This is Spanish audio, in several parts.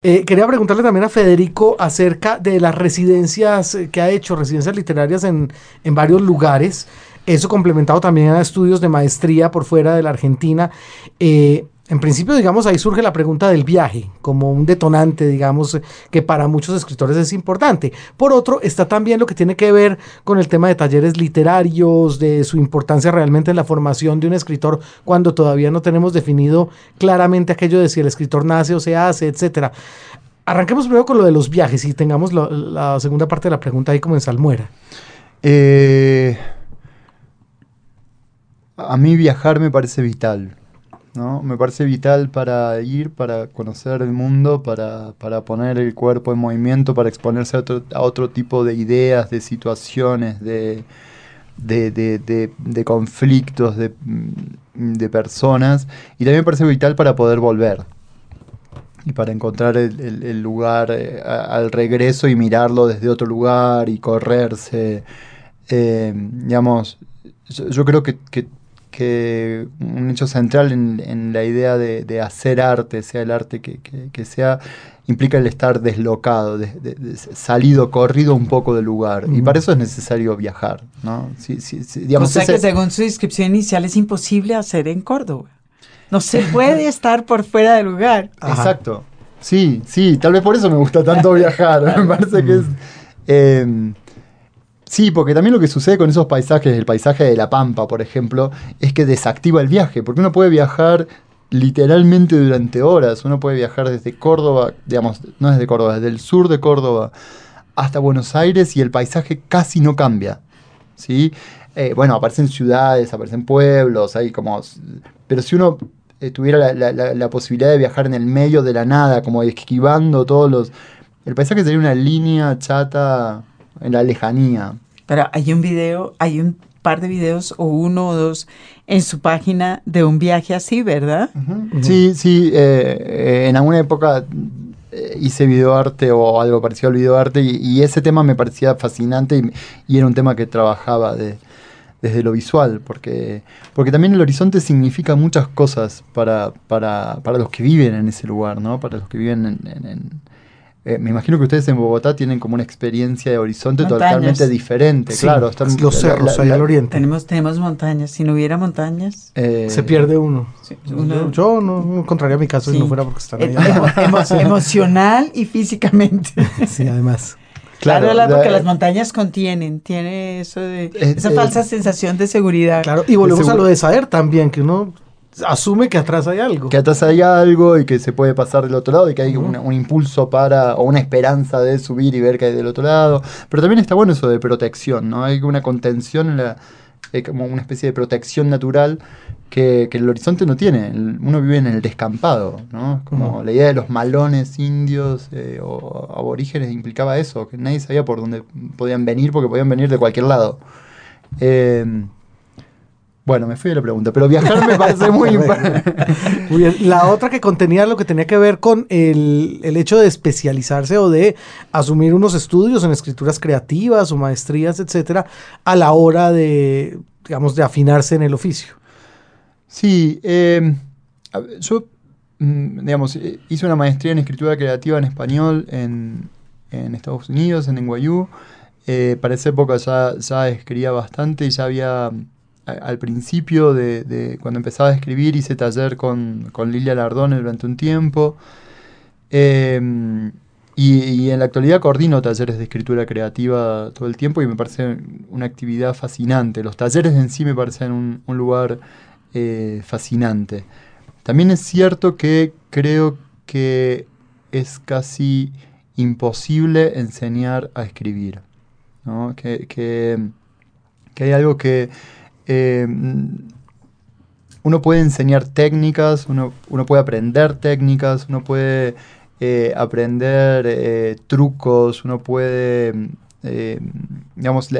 Eh, quería preguntarle también a Federico acerca de las residencias eh, que ha hecho, residencias literarias en, en varios lugares. Eso complementado también a estudios de maestría por fuera de la Argentina. Eh, en principio, digamos, ahí surge la pregunta del viaje, como un detonante, digamos, que para muchos escritores es importante. Por otro, está también lo que tiene que ver con el tema de talleres literarios, de su importancia realmente en la formación de un escritor, cuando todavía no tenemos definido claramente aquello de si el escritor nace o se hace, etcétera. Arranquemos primero con lo de los viajes y tengamos la segunda parte de la pregunta ahí como en salmuera. Eh, a mí viajar me parece vital. ¿No? Me parece vital para ir, para conocer el mundo, para, para poner el cuerpo en movimiento, para exponerse a otro, a otro tipo de ideas, de situaciones, de, de, de, de, conflictos, de, personas. Y también me parece vital para poder volver. Y para encontrar el, el, lugar eh, al regreso y mirarlo desde otro lugar y correrse. Eh, digamos, yo, creo que que un hecho central en, en la idea de, de, hacer arte, sea el arte que, que, que sea, implica el estar deslocado, de, de, salido, corrido un poco del lugar. Mm. Y para eso es necesario viajar. ¿no? Si, si, si, digamos, o sea ese... que según su descripción inicial es imposible hacer en Córdoba. No se puede estar por fuera del lugar. Ajá. Exacto. Sí, sí, tal vez por eso me gusta tanto viajar. me parece que es... Eh, Sí, porque también lo que sucede con esos paisajes, el paisaje de La Pampa, por ejemplo, es que desactiva el viaje, porque uno puede viajar literalmente durante horas, uno puede viajar desde Córdoba, digamos, no desde Córdoba, desde el sur de Córdoba hasta Buenos Aires y el paisaje casi no cambia, ¿sí? Eh, bueno, aparecen ciudades, aparecen pueblos, hay como... Pero si uno eh, tuviera la, la, la, posibilidad de viajar en el medio de la nada, como esquivando todos los... El paisaje sería una línea chata en la lejanía. Pero hay un video, hay un par de videos o uno o dos en su página de un viaje así, ¿verdad? Uh -huh. Sí, sí, eh, en alguna época eh, hice videoarte o algo parecido al videoarte y, y ese tema me parecía fascinante y, y, era un tema que trabajaba de, desde lo visual, porque, porque también el horizonte significa muchas cosas para, para, para los que viven en ese lugar, ¿no? Para los que viven en, en, en eh, me imagino que ustedes en Bogotá tienen como una experiencia de horizonte montañas. totalmente diferente, sí, claro. Están, los cerros la, la, allá al oriente. Tenemos, tenemos montañas. Si no hubiera montañas, eh, se pierde uno. Sí, uno. Yo, yo, no encontraría mi caso sí. si no fuera porque están allá. Emo emocional y físicamente. sí, además. Claro, claro porque las montañas contienen, tiene eso de eh, esa falsa sensación de seguridad. Claro, y volvemos a lo de saber también, que uno asume que atrás hay algo. Que atrás hay algo y que se puede pasar del otro lado y que hay uh -huh. un, un, impulso para, o una esperanza de subir y ver que hay del otro lado. Pero también está bueno eso de protección, ¿no? Hay una contención en la, eh, como una especie de protección natural que, que, el horizonte no tiene. Uno vive en el descampado, ¿no? Como uh -huh. la idea de los malones indios eh, o aborígenes implicaba eso, que nadie sabía por dónde podían venir porque podían venir de cualquier lado. Eh, bueno, me fui de la pregunta, pero viajar me parece muy importante. muy bien. La otra que contenía lo que tenía que ver con el, el, hecho de especializarse o de asumir unos estudios en escrituras creativas o maestrías, etcétera, a la hora de, digamos, de afinarse en el oficio. Sí, eh, yo, digamos, hice una maestría en escritura creativa en español en, en Estados Unidos, en NYU. Eh, para esa época ya, ya escribía bastante y ya había al principio de, cuando empezaba a escribir hice taller con, con Lilia Lardone durante un tiempo eh, y, en la actualidad coordino talleres de escritura creativa todo el tiempo y me parece una actividad fascinante. Los talleres en sí me parecen un, lugar eh, fascinante. También es cierto que creo que es casi imposible enseñar a escribir. ¿no? Que, que hay algo que eh, uno puede enseñar técnicas, uno, uno, puede aprender técnicas, uno puede eh, aprender eh, trucos, uno puede, digamos,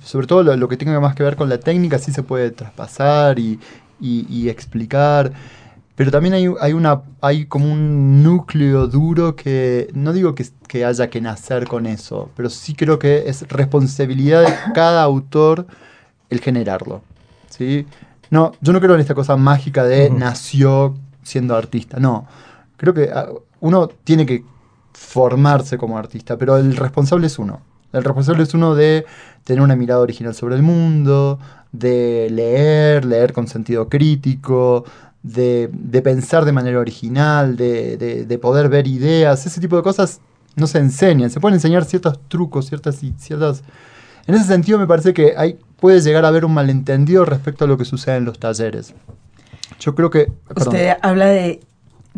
sobre todo lo, que tenga más que ver con la técnica, sí se puede traspasar y, explicar. Pero también hay, hay, una, hay como un núcleo duro que no digo que haya que nacer con eso, pero sí creo que es responsabilidad de cada autor el generarlo. ¿sí? No, yo no creo en esta cosa mágica de uh -huh. nació siendo artista, no. Creo que uno tiene que formarse como artista, pero el responsable es uno. El responsable es uno de tener una mirada original sobre el mundo, de leer, leer con sentido crítico, de, pensar de manera original, de, poder ver ideas, ese tipo de cosas no se enseñan. Se pueden enseñar ciertos trucos, ciertas... ciertas en ese sentido me parece que hay, puede llegar a haber un malentendido respecto a lo que sucede en los talleres. Yo creo que... Usted habla de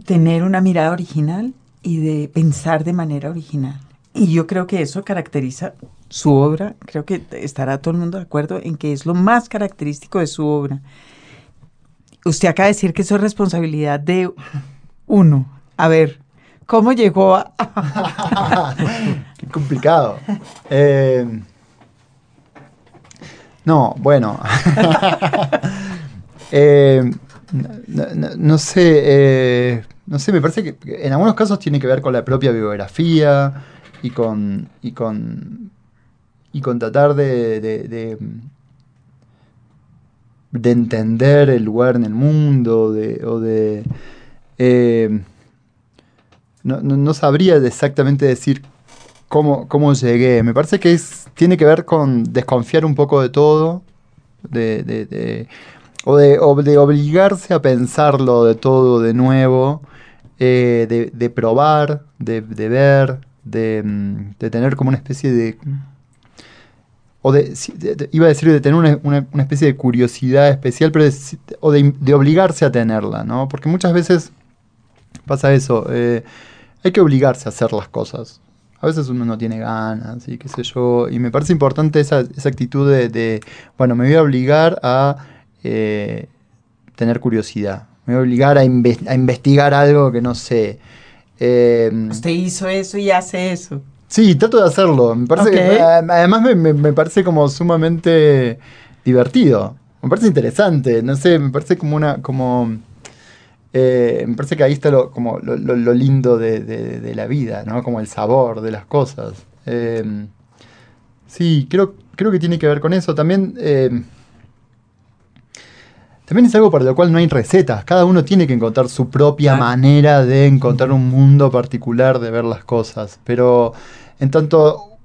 tener una mirada original y de pensar de manera original. Y yo creo que eso caracteriza su obra, creo que estará todo el mundo de acuerdo en que es lo más característico de su obra. Usted acaba de decir que eso es responsabilidad de uno. A ver, ¿cómo llegó a...? Qué complicado. Eh, no, bueno. Eh, no, sé, eh, no sé, me parece que en algunos casos tiene que ver con la propia biografía y con, y con, y con tratar de, de, de, entender el lugar en el mundo de, o de... Eh, no, no, sabría exactamente decir cómo, cómo llegué. Me parece que tiene que ver con desconfiar un poco de todo, de, de, o, de, de obligarse a pensarlo de todo de nuevo, eh, de, probar, de, ver, Mm, de, tener como una especie de... O de, iba a decir de tener una, especie de curiosidad especial, pero o de, obligarse a tenerla, ¿no? Porque muchas veces pasa eso, eh, hay que obligarse a hacer las cosas. A veces uno no tiene ganas y qué sé yo. Y me parece importante esa, actitud de, bueno, me voy a obligar a eh, tener curiosidad. Me voy a obligar a, a investigar algo que no sé. Eh, Usted hizo eso y hace eso. Sí, trato de hacerlo. Me parece que, además me, parece como sumamente divertido. Me parece interesante. No sé, me parece como una. como eh, Me parece que ahí está lo, como lo, lindo de, la vida, ¿no? Como el sabor de las cosas. Eh, sí, creo, creo que tiene que ver con eso. También. También es algo para lo cual no hay recetas. Cada uno tiene que encontrar su propia manera de encontrar un mundo particular de ver las cosas. Pero en tanto,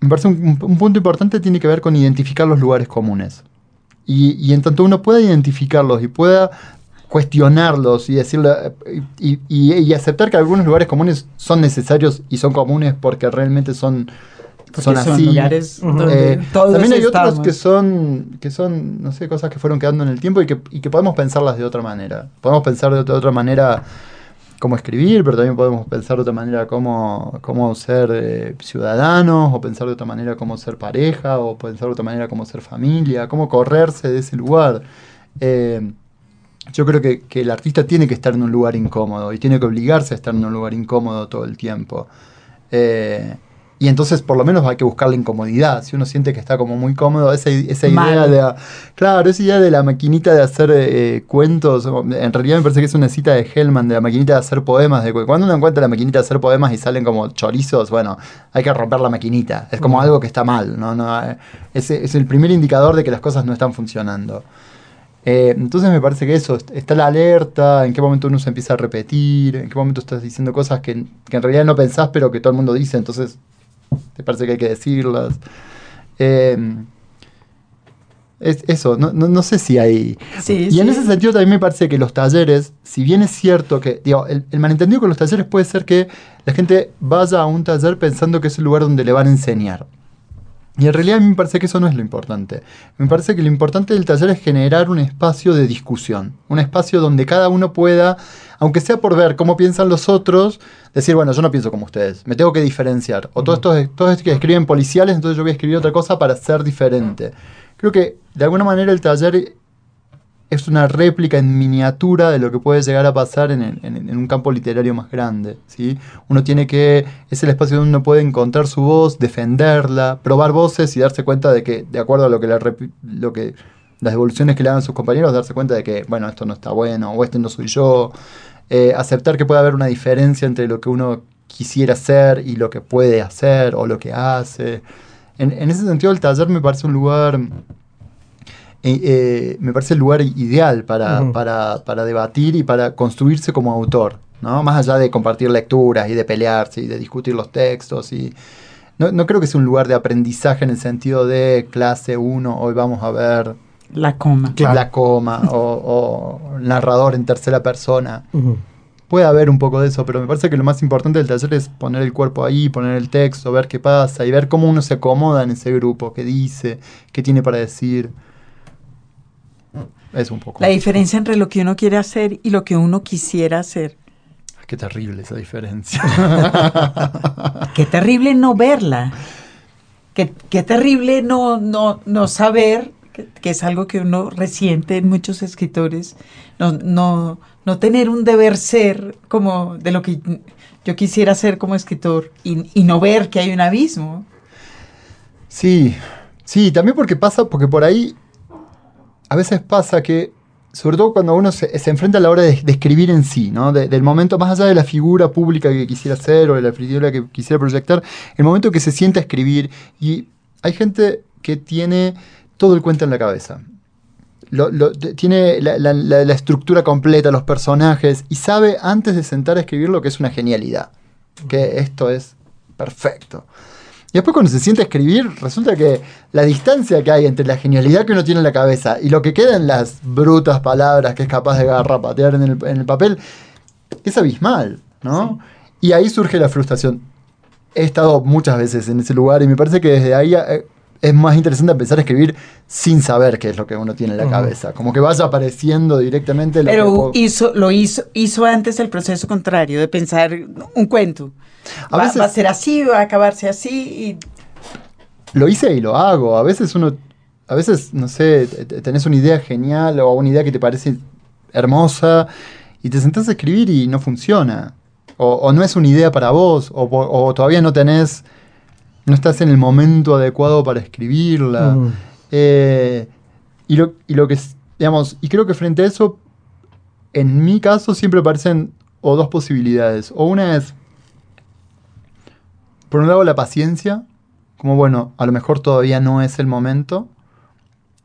me parece un, punto importante tiene que ver con identificar los lugares comunes. Y, en tanto uno pueda identificarlos y pueda cuestionarlos y decirle y, y, aceptar que algunos lugares comunes son necesarios y son comunes porque realmente son son así. Eh, también hay otros que son, que son, no sé, cosas que fueron quedando en el tiempo y que, y que podemos pensarlas de otra manera. Podemos pensar de otra, manera cómo escribir, pero también podemos pensar de otra manera cómo, cómo ser eh, ciudadanos, o pensar de otra manera cómo ser pareja, o pensar de otra manera cómo ser familia, cómo correrse de ese lugar. Eh, yo creo que, que, el artista tiene que estar en un lugar incómodo y tiene que obligarse a estar en un lugar incómodo todo el tiempo. Eh, y entonces por lo menos hay que buscar la incomodidad. Si uno siente que está como muy cómodo, esa, esa idea de... Claro, esa idea de la maquinita de hacer eh, cuentos, en realidad me parece que es una cita de Hellman, de la maquinita de hacer poemas. De, cuando uno encuentra la maquinita de hacer poemas y salen como chorizos, bueno, hay que romper la maquinita. Es como algo que está mal, ¿no? no eh, es, es el primer indicador de que las cosas no están funcionando. Eh, entonces me parece que eso, está la alerta, en qué momento uno se empieza a repetir, en qué momento estás diciendo cosas que, que en realidad no pensás, pero que todo el mundo dice, entonces te parece que hay que decirlas. Em, es eso, no, sé si hay... y en ese sentido también me parece que los talleres, si bien es cierto que, digo, el, malentendido con los talleres puede ser que la gente vaya a un taller pensando que es el lugar donde le van a enseñar. Y en realidad a mí me parece que eso no es lo importante. Me parece que lo importante del taller es generar un espacio de discusión, un espacio donde cada uno pueda, aunque sea por ver cómo piensan los otros, decir, bueno, yo no pienso como ustedes, me tengo que diferenciar. O todos estos, todos que escriben policiales, entonces yo voy a escribir otra cosa para ser diferente. Creo que de alguna manera el taller es una réplica en miniatura de lo que puede llegar a pasar en, un campo literario más grande. ¿sí? Uno tiene que, es el espacio donde uno puede encontrar su voz, defenderla, probar voces y darse cuenta de que, de acuerdo a lo que, lo que las devoluciones que le hagan sus compañeros, darse cuenta de que, bueno, esto no está bueno, o este no soy yo. Eh, aceptar que puede haber una diferencia entre lo que uno quisiera hacer y lo que puede hacer o lo que hace. En, en ese sentido, el taller me parece un lugar eh, eh, me parece el lugar ideal para, para, debatir y para construirse como autor. ¿no? Más allá de compartir lecturas y de pelearse y de discutir los textos y... No, no creo que sea un lugar de aprendizaje en el sentido de clase 1, hoy vamos a ver La coma. Claro. la coma o, o narrador en tercera persona. Puede haber un poco de eso, pero me parece que lo más importante del taller es poner el cuerpo ahí, poner el texto, ver qué pasa y ver cómo uno se acomoda en ese grupo, qué dice, qué tiene para decir. Es un poco. La diferencia entre lo que uno quiere hacer y lo que uno quisiera hacer. Qué terrible esa diferencia. Qué terrible no verla. Qué, qué terrible no, no, no saber, que, que es algo que uno resiente en muchos escritores, no, no, no tener un deber ser como de lo que yo quisiera ser como escritor y, y no ver que hay un abismo. Sí, sí, también porque pasa, porque por ahí a veces pasa que, sobre todo cuando uno se, enfrenta a la hora de, escribir en sí, ¿no? De- del momento, más allá de la figura pública que quisiera ser o de la figura que quisiera proyectar, el momento que se sienta a escribir y hay gente que tiene todo el cuento en la cabeza. Lo- tiene la- la estructura completa, los personajes, y sabe antes de sentar a escribir lo que es una genialidad. Que esto es perfecto. Y después cuando se siente a escribir, resulta que la distancia que hay entre la genialidad que uno tiene en la cabeza y lo que queda en las brutas palabras que es capaz de garrapatear en el, en el papel es abismal, ¿no? Y ahí surge la frustración. He estado muchas veces en ese lugar y me parece que desde ahí eh, es más interesante empezar a escribir sin saber qué es lo que uno tiene en la cabeza. Como que vaya apareciendo directamente lo Pero hizo, lo hizo, hizo antes el proceso contrario, de pensar un cuento. A va, veces- va a ser así, va a acabarse así. Y lo hice y lo hago. A veces uno, a veces, no sé, te- te- tenés una idea genial o una idea que te parece hermosa y te sentás a escribir y no funciona. O, o no es una idea para vos, o, todavía no tenés, no estás en el momento adecuado para escribirla. Ujú. Eh, y, lo, y lo que, digamos, y creo que frente a eso, en mi caso siempre aparecen o dos posibilidades. O una es, por un lado, la paciencia, como bueno, a lo mejor todavía no es el momento.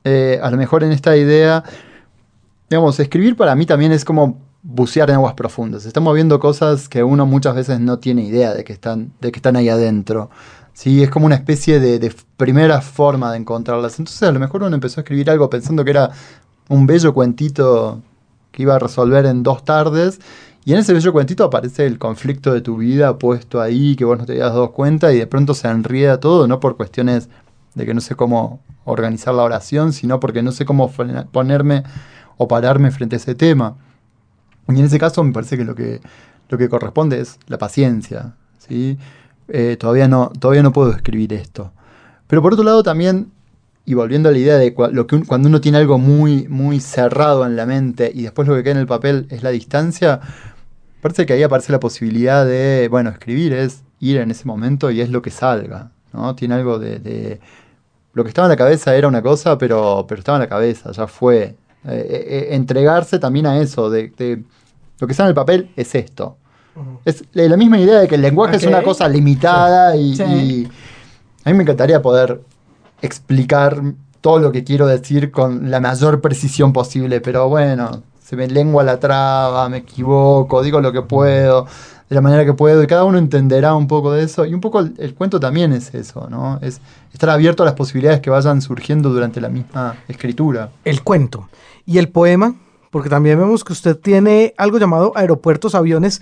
Eh, a lo mejor en esta idea, digamos, escribir para mí también es como bucear en aguas profundas. Estamos viendo cosas que uno muchas veces no tiene idea de que están, de que están ahí adentro. Sí, es como una especie de, de primera forma de encontrarlas. Entonces a lo mejor uno empezó a escribir algo pensando que era un bello cuentito que iba a resolver en dos tardes. Y en ese bello cuentito aparece el conflicto de tu vida puesto ahí, que vos no te habías dado cuenta, y de pronto se enrieda todo, no por cuestiones de que no sé cómo organizar la oración, sino porque no sé cómo ponerme o pararme frente a ese tema. Y en ese caso me parece que lo que, lo que corresponde es la paciencia. ¿sí? Eh, todavía, no, todavía no puedo escribir esto. Pero por otro lado también, y volviendo a la idea de lo que cuando uno tiene algo muy, muy cerrado en la mente y después lo que queda en el papel es la distancia, parece que ahí aparece la posibilidad de, bueno, escribir es ir en ese momento y es lo que salga. ¿no? Tiene algo de, de- Lo que estaba en la cabeza era una cosa, pero, pero estaba en la cabeza, ya fue. Eh, eh, eh, entregarse también a eso, de, de lo que está en el papel es esto. Es la misma idea de que el lenguaje es una cosa limitada y, Sí. y a mí me encantaría poder explicar todo lo que quiero decir con la mayor precisión posible, pero bueno, se me lengua la traba, me equivoco, digo lo que puedo, de la manera que puedo, y cada uno entenderá un poco de eso, y un poco el, el cuento también es eso, ¿no? Es estar abierto a las posibilidades que vayan surgiendo durante la misma escritura. El cuento. Y el poema, porque también vemos que usted tiene algo llamado aeropuertos, aviones,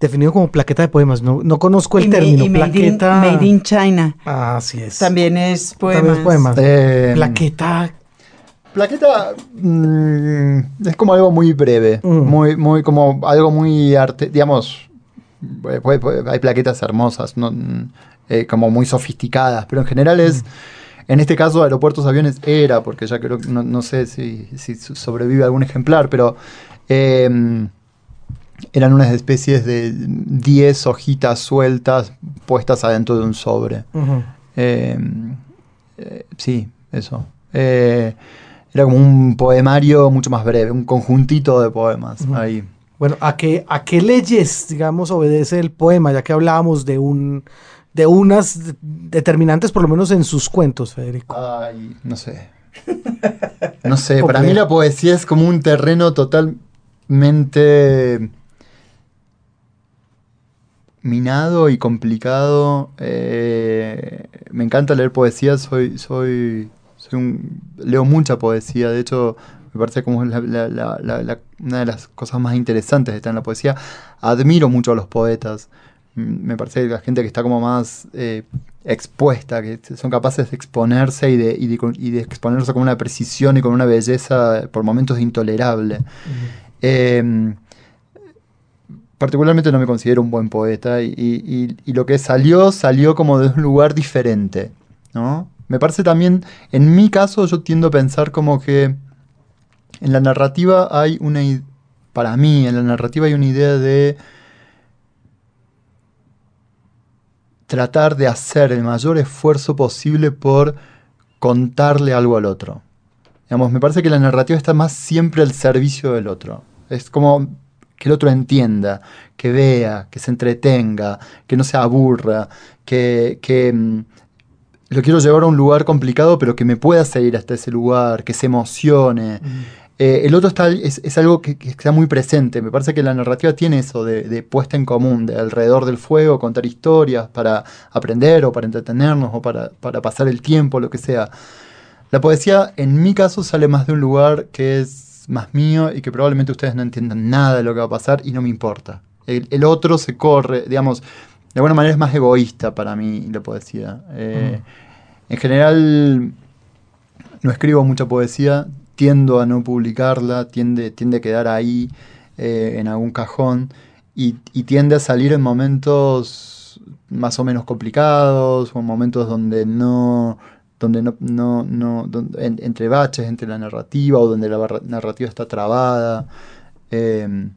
definido como plaqueta de poemas. No, no conozco el y término. y made, in, plaqueta. Made in China. Ah, así es. También es poemas. También es poema. Eh, Plaqueta. Plaqueta mm, es como algo muy breve, Mm. muy, muy como algo muy arte, digamos, eh, puede- puede- hay plaquetas hermosas, no, Mm, eh, como muy sofisticadas, pero en general es, en este caso aeropuertos aviones era, porque ya creo que no, no sé si, si sobrevive algún ejemplar, pero eh, eran unas especies de 10 hojitas sueltas puestas adentro de un sobre. Eh, eh, sí, eso. Eh, era como un poemario mucho más breve, un conjuntito de poemas ahí. Bueno, ¿a qué, ¿a qué leyes, digamos, obedece el poema? Ya que hablábamos de un de unas de- determinantes, por lo menos en sus cuentos, Federico. Ay, no sé. No sé, para mí la poesía es como un terreno totalmente minado y complicado. Eh, me encanta leer poesía, soy, soy, soy un, leo mucha poesía, de hecho me parece como la- la- la- una de las cosas más interesantes de estar en la poesía. Admiro mucho a los poetas. Mm, Me parece que la gente que está como más eh, expuesta, que son capaces de exponerse y de, y, de, y de exponerse con una precisión y con una belleza por momentos intolerable. Eh, particularmente no me considero un buen poeta y- y lo que salió salió como de un lugar diferente, ¿no? Me parece también, en mi caso yo tiendo a pensar como que en la narrativa hay una, para mí, en la narrativa hay una idea de tratar de hacer el mayor esfuerzo posible por contarle algo al otro. Digamos, me parece que la narrativa está más siempre al servicio del otro. Es como que el otro entienda, que vea, que se entretenga, que no se aburra, que, que, mm, lo quiero llevar a un lugar complicado, pero que me pueda seguir hasta ese lugar, que se emocione. Eh, el otro está, es, es algo que, que está muy presente. Me parece que la narrativa tiene eso de, de puesta en común, de alrededor del fuego, contar historias para aprender o para entretenernos o para, para pasar el tiempo, lo que sea. La poesía, en mi caso, sale más de un lugar que es más mío y que probablemente ustedes no entiendan nada de lo que va a pasar y no me importa. El, el otro se corre, digamos, de alguna manera es más egoísta para mí la poesía. Eh, En general, no escribo mucha poesía, tiendo a no publicarla, tiende, tiende a quedar ahí eh, en algún cajón y, tiende a salir en momentos más o menos complicados o en momentos donde no donde no, no, no entre baches entre la narrativa o donde la narrativa está trabada. Eh,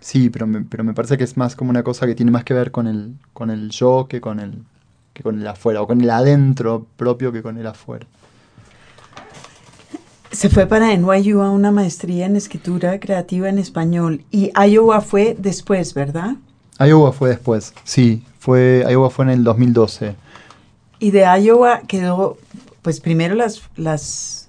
sí pero me, pero me parece que es más como una cosa que tiene más que ver con el con el yo que con el que con el afuera o con el adentro propio que con el afuera Se fue para NYU a una maestría en escritura creativa en español y Iowa fue después, ¿verdad? Iowa fue después, sí, fue, Iowa fue en el 2012. Y de Iowa quedó, pues primero las, las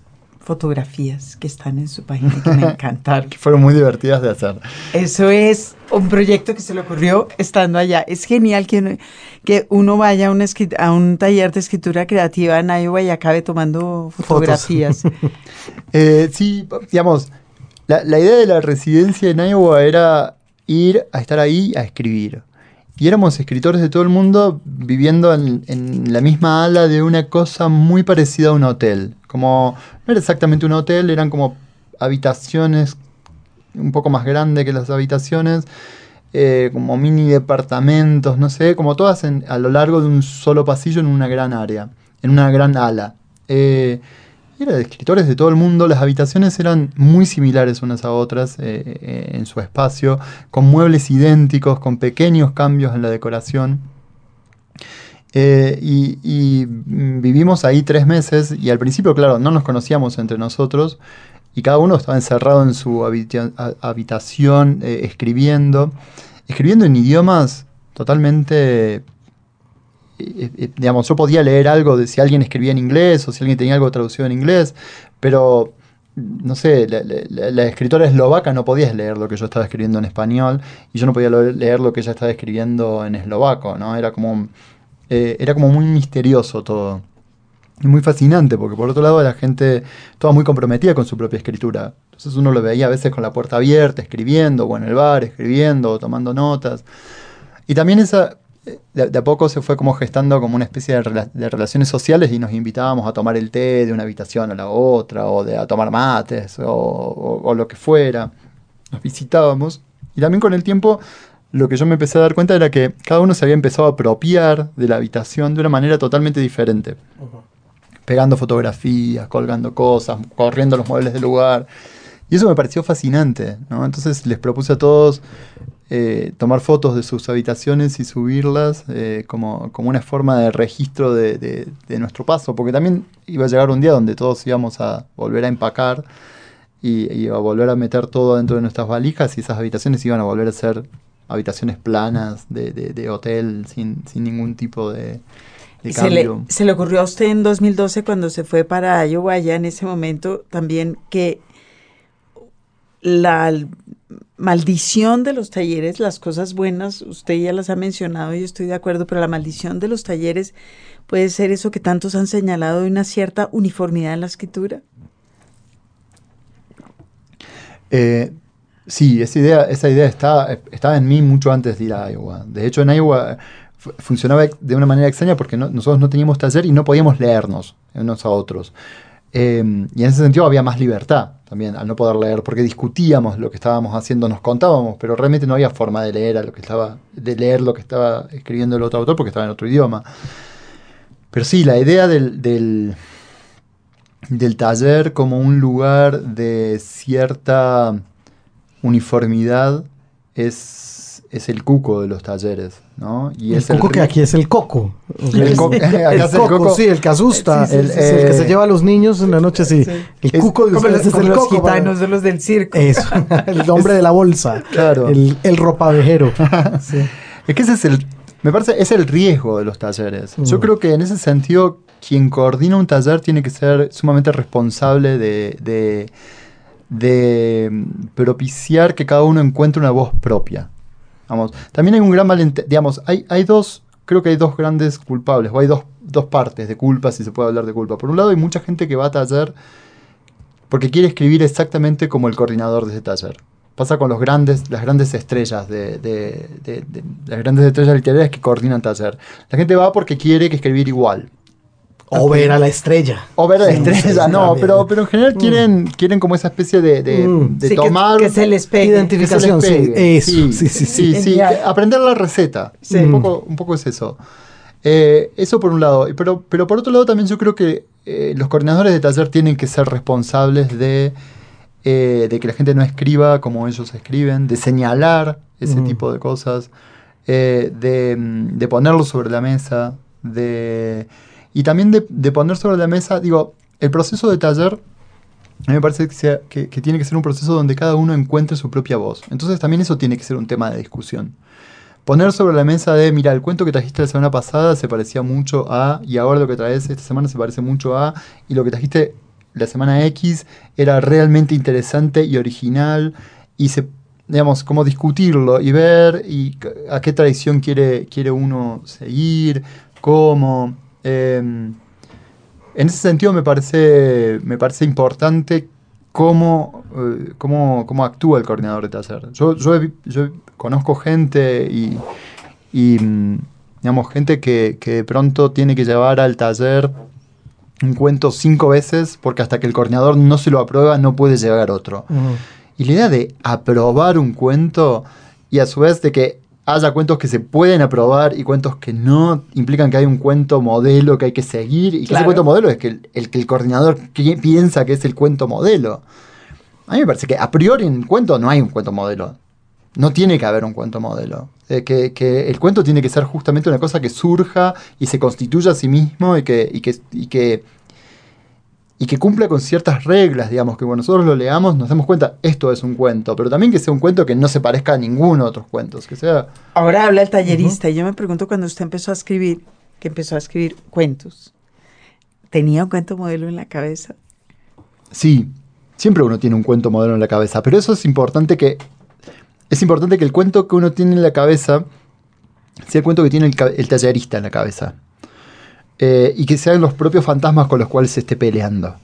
fotografías que están en su página que me encantaron. Que fueron muy divertidas de hacer. Eso es un proyecto que se le ocurrió estando allá. Es genial que uno, que uno vaya a un, escrit- a un taller de escritura creativa en Iowa y acabe tomando fotografías. Eh, sí, digamos, la, la idea de la residencia en Iowa era ir a estar ahí a escribir. Y éramos escritores de todo el mundo viviendo en, en la misma ala de una cosa muy parecida a un hotel. Como, no era exactamente un hotel, eran como habitaciones un poco más grandes que las habitaciones, eh, como mini departamentos, no sé, como todas a lo largo de un solo pasillo en una gran área, en una gran ala. Eh, era de escritores de todo el mundo, las habitaciones eran muy similares unas a otras eh, eh, en su espacio, con muebles idénticos, con pequeños cambios en la decoración. Eh, y, mm, vivimos ahí tres meses y al principio, claro, no nos conocíamos entre nosotros y cada uno estaba encerrado en su habitación eh, escribiendo, escribiendo en idiomas totalmente eh, digamos, yo podía leer algo de si alguien escribía en inglés o si alguien tenía algo traducido en inglés, pero no sé, la, la- escritora eslovaca no podía leer lo que yo estaba escribiendo en español y yo no podía leer lo que ella estaba escribiendo en eslovaco, ¿no? Era como, eh, era como muy misterioso todo. Y muy fascinante, porque por otro lado la gente estaba muy comprometida con su propia escritura. Entonces uno lo veía a veces con la puerta abierta, escribiendo, o en el bar, escribiendo, tomando notas. Y también esa, eh, de, de a poco se fue como gestando como una especie de, rela- de relaciones sociales y nos invitábamos a tomar el té de una habitación a la otra, o de a tomar mates, o, o- o lo que fuera. Nos visitábamos. Y también con el tiempo lo que yo me empecé a dar cuenta era que cada uno se había empezado a apropiar de la habitación de una manera totalmente diferente. Pegando fotografías, colgando cosas, corriendo los muebles del lugar. Y eso me pareció fascinante, ¿no? Entonces les propuse a todos eh, tomar fotos de sus habitaciones y subirlas eh, como, como una forma de registro de, de- de nuestro paso, porque también iba a llegar un día donde todos íbamos a volver a empacar y, y a volver a meter todo dentro de nuestras valijas y esas habitaciones iban a volver a ser habitaciones planas de, de- de hotel sin, sin ningún tipo de, de Se le, se le ocurrió a usted en 2012 cuando se fue para Iowa, ya en ese momento también que la maldición de los talleres, las cosas buenas, usted ya las ha mencionado y estoy de acuerdo, pero la maldición de los talleres puede ser eso que tantos han señalado de una cierta uniformidad en la escritura. Eh, sí, esa idea, esa idea está, estaba en mí mucho antes de ir a Iowa. De hecho, en Iowa funcionaba de una manera extraña porque nosotros no teníamos taller y no podíamos leernos unos a otros. Em, y en ese sentido había más libertad también al no poder leer, porque discutíamos lo que estábamos haciendo, nos contábamos, pero realmente no había forma de leer a lo que estaba, de leer lo que estaba escribiendo el otro autor porque estaba en otro idioma. Pero sí, la idea del, del taller como un lugar de cierta uniformidad es es el cuco de los talleres, ¿no? Y el cuco que aquí es el coco. El, el, coco, sí, el que asusta, el, que se lleva a los niños en la noche, sí. El cuco de ustedes es el los gitanos de los del circo. Eso, el hombre de la bolsa. Claro. El, el ropavejero. Es que ese es el, me parece, es el riesgo de los talleres. Yo mm. creo que en ese sentido, quien coordina un taller tiene que ser sumamente responsable de, de, de propiciar que cada uno encuentre una voz propia. Vamos, también hay un gran malentendido, digamos, hay, hay dos, creo que hay dos grandes culpables, o hay dos, dos partes de culpa, si se puede hablar de culpa. Por un lado, hay mucha gente que va a taller porque quiere escribir exactamente como el coordinador de ese taller. Pasa con los grandes, las grandes estrellas de, de las grandes estrellas literarias que coordinan taller. La gente va porque quiere que escribir igual. O ver a la estrella. O ver a la estrella, no, pero, pero en general mm. quieren, quieren como esa especie de, de, mm. tomar... Que, se les pegue. Identificación, sí. Eso, sí, sí, sí. sí, aprender la receta. Un, poco, un poco es eso. Eh, eso por un lado. Pero, pero por otro lado también yo creo que eh, los coordinadores de taller tienen que ser responsables de, eh, de que la gente no escriba como ellos escriben, de señalar ese mm. tipo de cosas, de, de ponerlo sobre la mesa, de y también de, poner sobre la mesa, digo, el proceso de taller, a mí me parece que, que, tiene que ser un proceso donde cada uno encuentre su propia voz. Entonces también eso tiene que ser un tema de discusión. Poner sobre la mesa de, mira, el cuento que trajiste la semana pasada se parecía mucho a, y ahora lo que traes esta semana se parece mucho a, y lo que trajiste la semana X era realmente interesante y original, y se, digamos, como discutirlo y ver y a qué tradición quiere, quiere uno seguir, cómo. Em, en ese sentido me parece, me parece importante cómo, eh, cómo, cómo, actúa el coordinador de taller. Yo, yo, yo conozco gente y, y, mm, digamos, gente que, que, de pronto tiene que llevar al taller un cuento cinco veces porque hasta que el coordinador no se lo aprueba no puede llevar otro. Y la idea de aprobar un cuento y a su vez de que haya cuentos que se pueden aprobar y cuentos que no implican que hay un cuento modelo que hay que seguir y que ese cuento modelo es que el, que el coordinador piensa que es el cuento modelo. A mí me parece que a priori en cuento no hay un cuento modelo. No tiene que haber un cuento modelo. Eh, que, el cuento tiene que ser justamente una cosa que surja y se constituya a sí mismo y que, y que, y que y que cumpla con ciertas reglas, digamos, que cuando nosotros lo leamos nos damos cuenta, esto es un cuento, pero también que sea un cuento que no se parezca a ninguno de otros cuentos, que sea... Ahora habla el tallerista, y yo me pregunto cuando usted empezó a escribir, que empezó a escribir cuentos, ¿tenía un cuento modelo en la cabeza? Sí, siempre uno tiene un cuento modelo en la cabeza, pero eso es importante que... Es importante que el cuento que uno tiene en la cabeza sea el cuento que tiene el, el tallerista en la cabeza. Eh, y que sean los propios fantasmas con los cuales se esté peleando.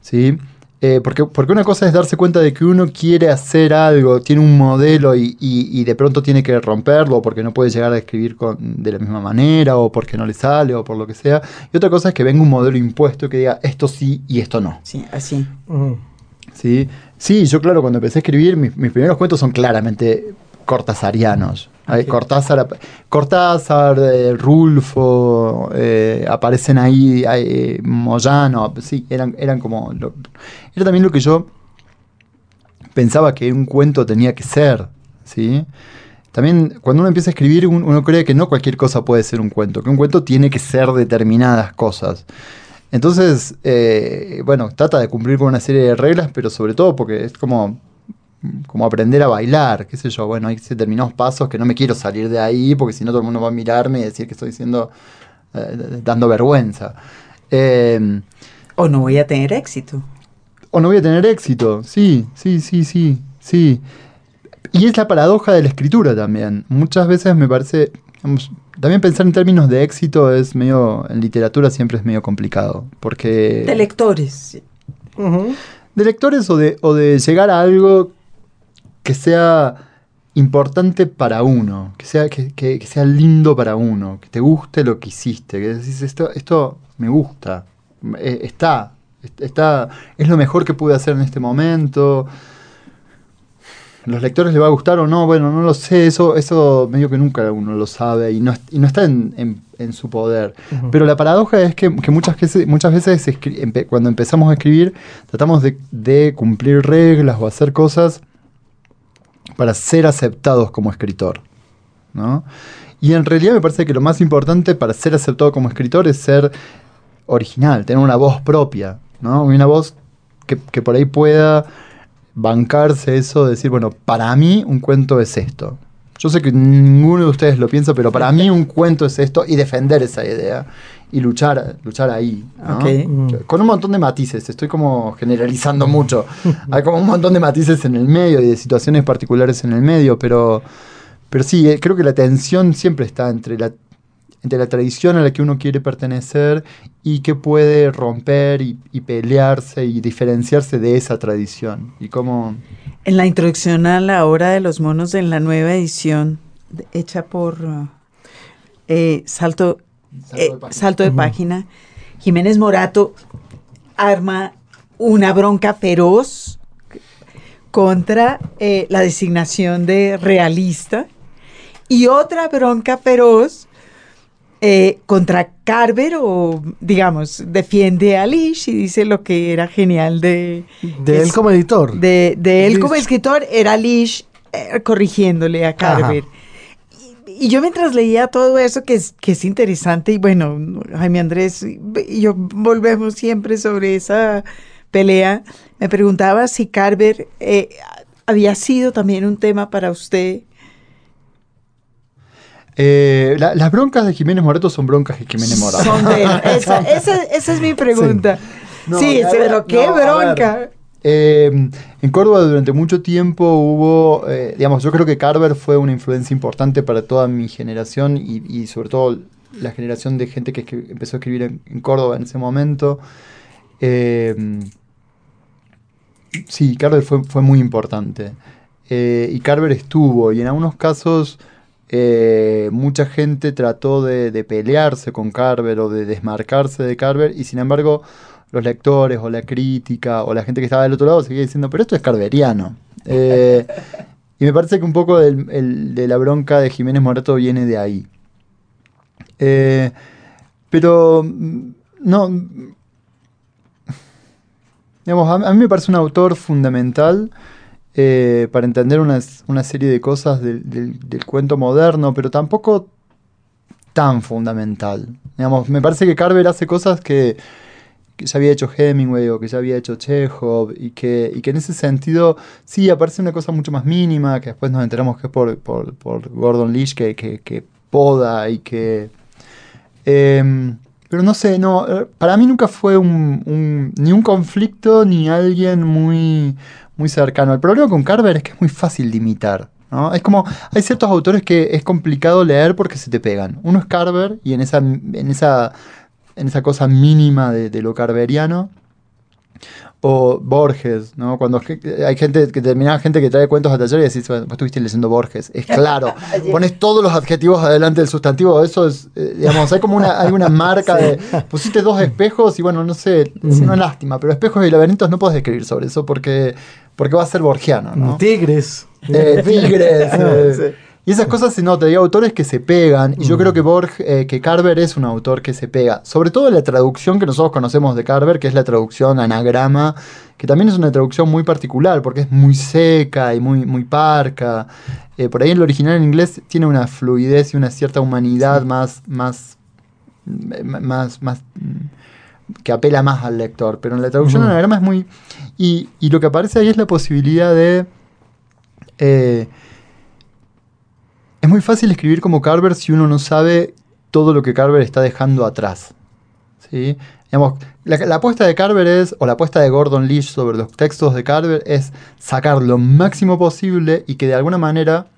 ¿sí? Eh, porque, porque una cosa es darse cuenta de que uno quiere hacer algo, tiene un modelo y, de pronto tiene que romperlo porque no puede llegar a escribir de la misma manera o porque no le sale o por lo que sea. Y otra cosa es que venga un modelo impuesto que diga esto sí y esto no. Sí, así. ¿Sí? sí, yo claro, cuando empecé a escribir, mis, mis primeros cuentos son claramente cortasarianos. Cortázar, Cortázar eh, Rulfo, eh, aparecen ahí, eh, Moyano, sí, eran, eran como... era también lo que yo pensaba que un cuento tenía que ser, ¿sí? También cuando uno empieza a escribir, uno, cree que no cualquier cosa puede ser un cuento, que un cuento tiene que ser determinadas cosas. Entonces, bueno, trata de cumplir con una serie de reglas, pero sobre todo porque es como como aprender a bailar, qué sé yo, bueno, hay determinados pasos que no me quiero salir de ahí porque si no todo el mundo va a mirarme y decir que estoy siendo, eh, dando vergüenza. Em, o no voy a tener éxito. O no voy a tener éxito, sí, sí, sí, sí. Sí. Y es la paradoja de la escritura también. Muchas veces me parece. digamos, también pensar en términos de éxito es medio. En literatura siempre es medio complicado. Porque. De lectores. Ujú. de lectores o de, o de llegar a algo que sea importante para uno, que sea, que, que- que sea lindo para uno, que te guste lo que hiciste, que decís, esto, esto me gusta, eh, está, est- está, es lo mejor que pude hacer en este momento. ¿Los lectores les va a gustar o no? Bueno, no lo sé, eso, eso medio que nunca uno lo sabe y no, y no está en, en- en su poder. Pero la paradoja es que, que muchas veces, muchas veces empe- cuando empezamos a escribir tratamos de, de cumplir reglas o hacer cosas para ser aceptados como escritor. ¿no? Y en realidad me parece que lo más importante para ser aceptado como escritor es ser original, tener una voz propia, ¿no? Una voz que, por ahí pueda bancarse eso, de decir, bueno, para mí un cuento es esto. Yo sé que ninguno de ustedes lo piensa, pero para mí un cuento es esto y defender esa idea y luchar, luchar ahí. Mm. Con un montón de matices, estoy como generalizando mucho. Hay como un montón de matices en el medio y de situaciones particulares en el medio, pero, pero sí, eh, creo que la tensión siempre está entre la, entre la tradición a la que uno quiere pertenecer y que puede romper y, y pelearse y diferenciarse de esa tradición. Y cómo... En la introducción a la hora de los monos en la nueva edición hecha por eh, Salto, Salto eh, de página. Salto de. Página, Jiménez Morato arma una bronca feroz contra eh, la designación de realista y otra bronca feroz eh, contra Carver o digamos defiende a Lish y dice lo que era genial de De él Es- como editor. de, de él Lish. como escritor era Lish eh, corrigiéndole a Carver. Y yo mientras leía todo eso, que es, que es interesante, y bueno, Jaime Andrés y yo volvemos siempre sobre esa pelea, me preguntaba si Carver eh, había sido también un tema para usted. Eh, la- las broncas de Jiménez Morato son broncas de Jiménez Morato. Son de él. Esa, esa- esa es mi pregunta. No, Sí, ver, qué no, a ver. bronca. Eh, en Córdoba durante mucho tiempo hubo, eh, digamos, yo creo que Carver fue una influencia importante para toda mi generación y, sobre todo la generación de gente que empezó a escribir en, Córdoba en ese momento. Eh, sí, Carver fue, muy importante. Eh, y Carver estuvo, y en algunos casos eh, mucha gente trató de pelearse con Carver o de desmarcarse de Carver, y sin embargo los lectores o la crítica o la gente que estaba del otro lado seguía diciendo, pero esto es carveriano. Eh, y me parece que un poco del- el- de la bronca de Jiménez Morato viene de ahí. Eh, pero, mm, no, mm, digamos, a, a mí me parece un autor fundamental eh, para entender una, una serie de cosas del, del- del cuento moderno, pero tampoco tan fundamental. Digamos, me parece que Carver hace cosas que, que ya había hecho Hemingway o que ya había hecho Chekhov y que, y que en ese sentido sí aparece una cosa mucho más mínima, que después nos enteramos que es por, por, por Gordon Leach que, que, poda y que... em, pero no sé, no, eh, para mí nunca fue un- ni un conflicto ni alguien muy, muy cercano. El problema con Carver es que es muy fácil de imitar. ¿no? Es como, hay ciertos autores que es complicado leer porque se te pegan. Uno es Carver y en esa, en esa, en esa cosa mínima de, de lo carveriano. O Borges, ¿no? Cuando hay gente, que determinada gente que trae cuentos a taller y decís, vos estuviste leyendo Borges. Es claro, pones todos los adjetivos adelante del sustantivo, eso es, eh, digamos, hay como una, hay una marca de, pusiste dos espejos y bueno, no sé, es una lástima, pero espejos y laberintos no puedes escribir sobre eso porque, porque va a ser borgiano, ¿no? Tigres. Eh, tigres. eh, Y esas cosas se nota, hay autores que se pegan, y yo creo que Borg, eh, que Carver es un autor que se pega. Sobre todo en la traducción que nosotros conocemos de Carver, que es la traducción anagrama, que también es una traducción muy particular, porque es muy seca y muy, muy parca. Eh, por ahí el original en inglés tiene una fluidez y una cierta humanidad más, más, mm, más, más mm, que apela más al lector. Pero en la traducción anagrama es muy. Y, y lo que aparece ahí es la posibilidad de. eh, es muy fácil escribir como Carver si uno no sabe todo lo que Carver está dejando atrás. ¿sí? Digamos, la, apuesta de Carver es, o la apuesta de Gordon Leach sobre los textos de Carver es sacar lo máximo posible y que de alguna manera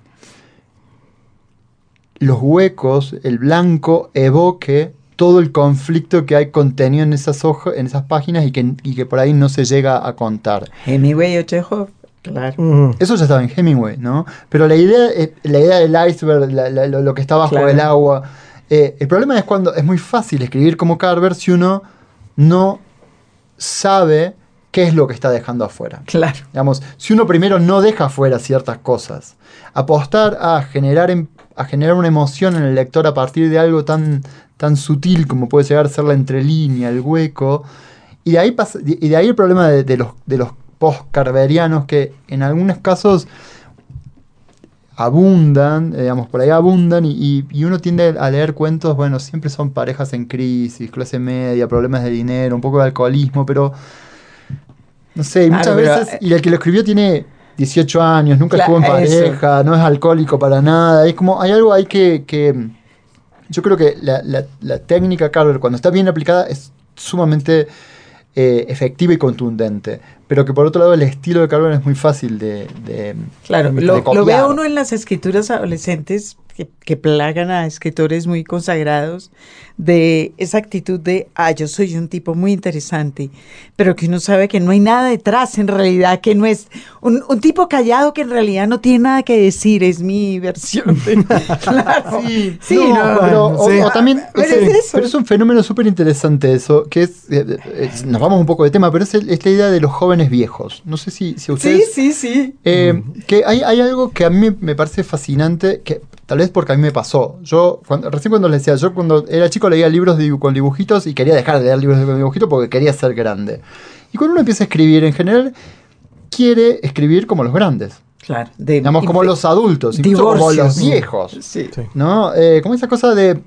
los huecos, el blanco, evoque todo el conflicto que hay contenido en esas hojas, en esas páginas y que, y que por ahí no se llega a contar. Hemingway o Chekhov, claro. Ujú. Eso ya estaba en Hemingway, ¿no? Pero la idea, eh, la idea del iceberg, la- la- lo, lo que está bajo Claro. el agua. eh, el problema es cuando es muy fácil escribir como Carver si uno no sabe qué es lo que está dejando afuera. Claro. Digamos, si uno primero no deja afuera ciertas cosas, apostar a generar, em- a generar una emoción en el lector a partir de algo tan, tan sutil como puede llegar a ser la entrelínea, el hueco, y de ahí, pasa- y de ahí el problema de, de los, de los post-carverianos que en algunos casos abundan, eh, digamos, por ahí abundan y, uno tiende a leer cuentos, bueno, siempre son parejas en crisis, clase media, problemas de dinero, un poco de alcoholismo, pero no sé, muchas veces, eh, y el que lo escribió tiene 18 años, nunca estuvo en eso. pareja, no es alcohólico para nada, es como, hay algo ahí que, que yo creo que la, la- la técnica Carver, cuando está bien aplicada, es sumamente eh, efectiva y contundente, pero que por otro lado el estilo de Carver es muy fácil de... de- Claro, de lo, lo ve uno en las escrituras adolescentes que, que plagan a escritores muy consagrados de esa actitud de, ah, yo soy un tipo muy interesante, pero que uno sabe que no hay nada detrás en realidad, que no es un, un tipo callado que en realidad no tiene nada que decir, es mi versión. de- claro. Sí, Sí, no, no, pero, bueno, o- sí. o también Pero es, es eso. pero es un fenómeno súper interesante eso, que es, eh, eh, nos vamos un poco de tema, pero es, el- es la idea de los jóvenes viejos. No sé si, si Sí, ustedes... sí, sí. Eh, que hay, hay algo que a mí me parece fascinante, que tal vez porque a mí me pasó. Yo, cuando, recién cuando les decía, yo cuando era chico leía libros de con dibujitos y quería dejar de leer libros de- con dibujitos porque quería ser grande. Y cuando uno empieza a escribir, en general, quiere escribir como los grandes. Claro. De, Digamos, como los adultos, incluso como los viejos. Sí. Sí. ¿no? Eh, como esa cosa de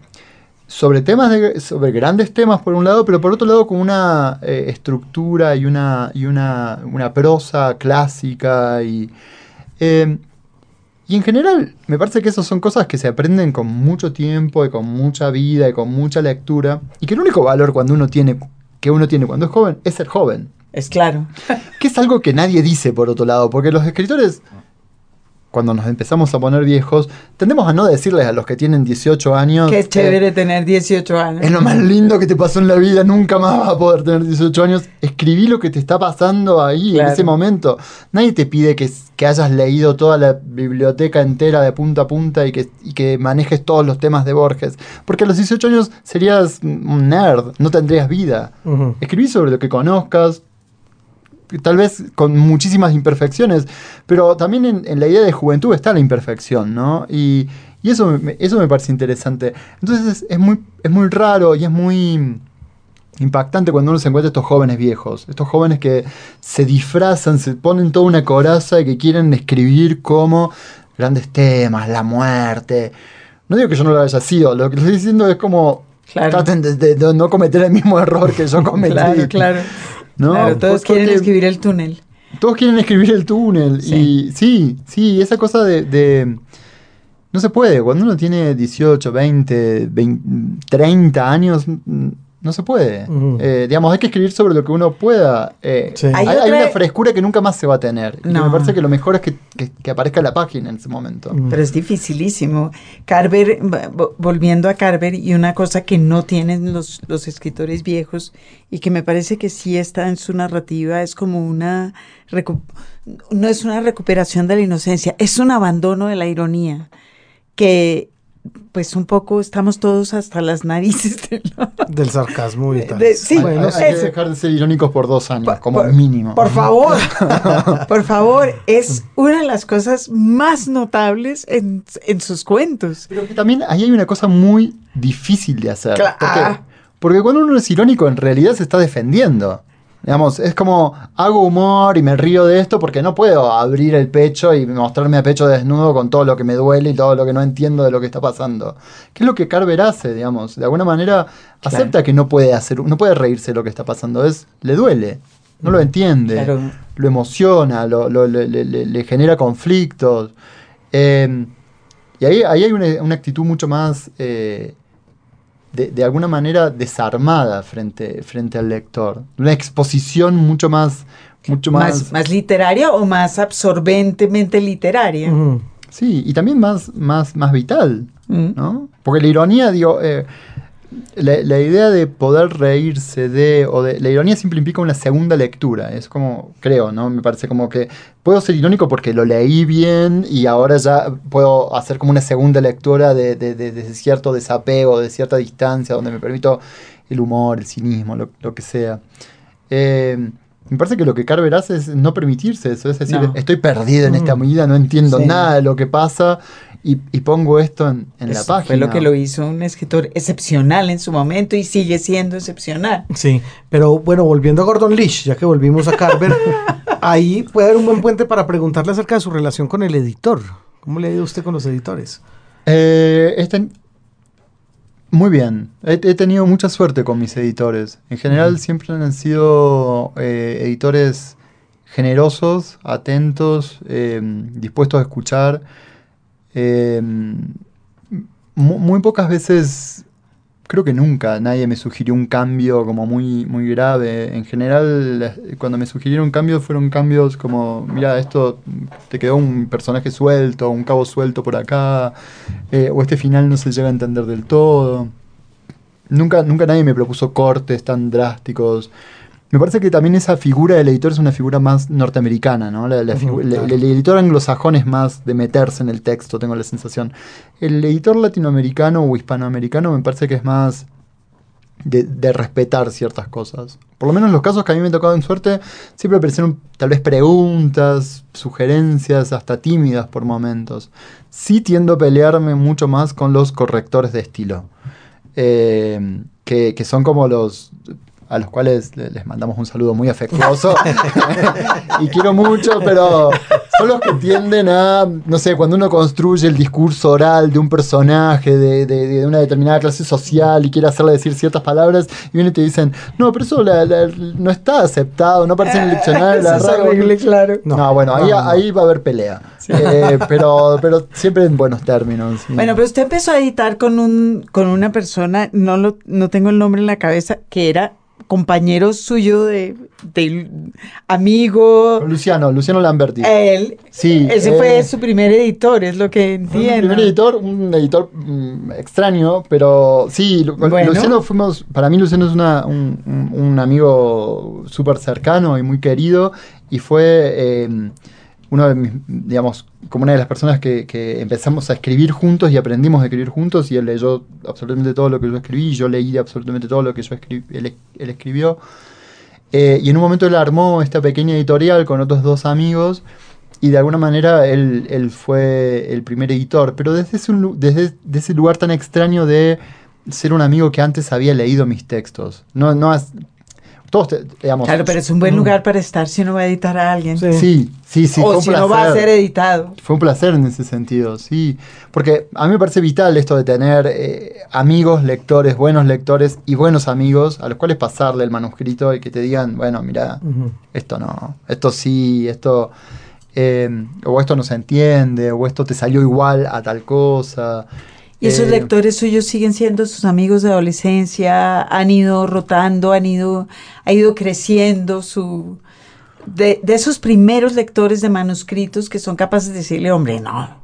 sobre temas de, sobre grandes temas por un lado, pero por otro lado con una eh, estructura y una y una, una prosa clásica y eh, y en general me parece que esas son cosas que se aprenden con mucho tiempo y con mucha vida y con mucha lectura y que el único valor cuando uno tiene que uno tiene cuando es joven es ser joven, Es claro. que es algo que nadie dice por otro lado, porque los escritores cuando nos empezamos a poner viejos, tendemos a no decirles a los que tienen 18 años. Qué eh, chévere tener 18 años. es lo más lindo que te pasó en la vida, nunca más vas a poder tener 18 años. Escribí lo que te está pasando ahí, Claro. en ese momento. Nadie te pide que, que hayas leído toda la biblioteca entera de punta a punta y que, y que manejes todos los temas de Borges. Porque a los 18 años serías un nerd, no tendrías vida. Escribí sobre lo que conozcas, tal vez con muchísimas imperfecciones, pero también en, en la idea de juventud está la imperfección, ¿no? Y, y eso, me, eso me parece interesante. Entonces es, es muy, es muy raro y es muy impactante cuando uno se encuentra estos jóvenes viejos, estos jóvenes que se disfrazan, se ponen toda una coraza y que quieren escribir como grandes temas, la muerte. No digo que yo no lo haya sido, lo que estoy diciendo es como Claro. traten de, de- de no cometer el mismo error que yo cometí. Claro, claro. ¿No? Claro, todos Por- quieren escribir el túnel. Todos quieren escribir el túnel. Sí. Y sí, sí, esa cosa de, de- No se puede. Cuando uno tiene 18, 20, 20, 30 años, mm, no se puede. Ujú. Eh, digamos, hay que escribir sobre lo que uno pueda. Eh, Sí. hay, Hay una frescura que nunca más se va a tener. Y No. me parece que lo mejor es que, que- que aparezca la página en ese momento. Pero es dificilísimo. Carver, vo- vo- volviendo a Carver, y una cosa que no tienen los, los escritores viejos y que me parece que sí está en su narrativa, es como una... No es una recuperación de la inocencia, es un abandono de la ironía, que pues un poco estamos todos hasta las narices de lo- Del sarcasmo y tal. De- sí, Hay- Bueno, hay, sí. hay que dejar de ser irónicos por dos años, Por- como por- mínimo. Por favor, por favor, es una de las cosas más notables en, en sus cuentos. Pero que también ahí hay una cosa muy difícil de hacer. Cla- Porque, ah. porque cuando uno es irónico, en realidad se está defendiendo. Digamos, es como hago humor y me río de esto porque no puedo abrir el pecho y mostrarme a pecho desnudo con todo lo que me duele y todo lo que no entiendo de lo que está pasando. ¿Qué es lo que Carver hace, digamos? De alguna manera acepta que no puede hacer, no puede reírse de lo que está pasando. Es, le duele, no lo entiende Claro. lo emociona, lo, lo- le, le- le- le genera conflictos. Eh, y ahí, ahí hay una, una actitud mucho más, eh, de, de alguna manera desarmada frente, frente al lector. Una exposición mucho más... Mucho más, más, más literaria o más absorbentemente literaria. Sí, y también más, más, más vital, Mm. ¿no? Porque la ironía, digo, eh, la, la idea de poder reírse de, o de, la ironía siempre implica una segunda lectura, es como, creo, ¿no? Me parece como que puedo ser irónico porque lo leí bien y ahora ya puedo hacer como una segunda lectura de, de- de- cierto desapego, de cierta distancia, donde me permito el humor, el cinismo, lo, lo que sea. Eh, me parece que lo que Carver hace es no permitirse eso, es decir, No. estoy perdido en esta Mm. vida, no entiendo Sí. nada de lo que pasa y, y pongo esto en, en la página. Fue lo que lo hizo un escritor excepcional en su momento y sigue siendo excepcional. Sí, pero bueno, volviendo a Gordon Leach, ya que volvimos a Carver, ahí puede haber un buen puente para preguntarle acerca de su relación con el editor. ¿Cómo le ha ido usted con los editores? Eh, este- muy bien. He, he tenido mucha suerte con mis editores. En general siempre han sido eh, editores generosos, atentos, eh, dispuestos a escuchar. Eh, mu- muy pocas veces, creo que nunca, nadie me sugirió un cambio como muy, muy grave. En general, cuando me sugirieron cambios, fueron cambios como, mira, esto te quedó un personaje suelto, un cabo suelto por acá, eh, o este final no se llega a entender del todo. Nunca, nunca nadie me propuso cortes tan drásticos. Me parece que también esa figura del editor es una figura más norteamericana, ¿no? La- la claro. el, editor anglosajón es más de meterse en el texto, tengo la sensación. El editor latinoamericano o hispanoamericano me parece que es más de, de respetar ciertas cosas. Por lo menos en los casos que a mí me han tocado en suerte, siempre aparecieron tal vez preguntas, sugerencias, hasta tímidas por momentos. Sí tiendo a pelearme mucho más con los correctores de estilo, eh, que, que son como los a los cuales le- les mandamos un saludo muy afectuoso y quiero mucho, pero son los que tienden a, no sé, cuando uno construye el discurso oral de un personaje de, de- de una determinada clase social y quiere hacerle decir ciertas palabras y vienen y te dicen, no, pero eso la- la- no está aceptado, no aparece en el diccionario. la Eso es RAE". horrible, claro. No, No, bueno, no, ahí, no. ahí va a haber pelea. Eh, pero, pero siempre en buenos términos. sí. Bueno, pero usted empezó a editar con un con una persona, no lo no tengo el nombre en la cabeza, que era compañero suyo de, de amigo. Luciano, Luciano Lamberti. Él, Sí, ese fue su primer editor, es lo que entiendo. primer editor, un editor mm, extraño, pero sí, Bueno. Luciano fuimos, para mí Luciano es una- un, un- un amigo súper cercano y muy querido y fue eh, uno de mis, digamos, como una de las personas que, que empezamos a escribir juntos y aprendimos a escribir juntos y él leyó absolutamente todo lo que yo escribí y yo leí absolutamente todo lo que yo escribí, él, escribió. Eh, y en un momento él armó esta pequeña editorial con otros dos amigos y de alguna manera él, él fue el primer editor, pero desde ese, desde de ese lugar tan extraño de ser un amigo que antes había leído mis textos. No, no todos, te- digamos, Claro, pero es un buen lugar para estar si uno va a editar a alguien. Sí. Sí, sí, sí. fue o un si no va a placer. ser editado. Fue un placer en ese sentido, sí. Porque a mí me parece vital esto de tener eh, amigos, lectores, buenos lectores y buenos amigos a los cuales pasarle el manuscrito y que te digan, bueno, mira, esto no, esto sí, esto, eh, o esto no se entiende, o esto te salió igual a tal cosa. ¿Y esos Eh, lectores suyos siguen siendo sus amigos de adolescencia? ¿Han ido rotando? ¿Han ido, ha ido creciendo su... De, de esos primeros lectores de manuscritos que son capaces de decirle, hombre, no.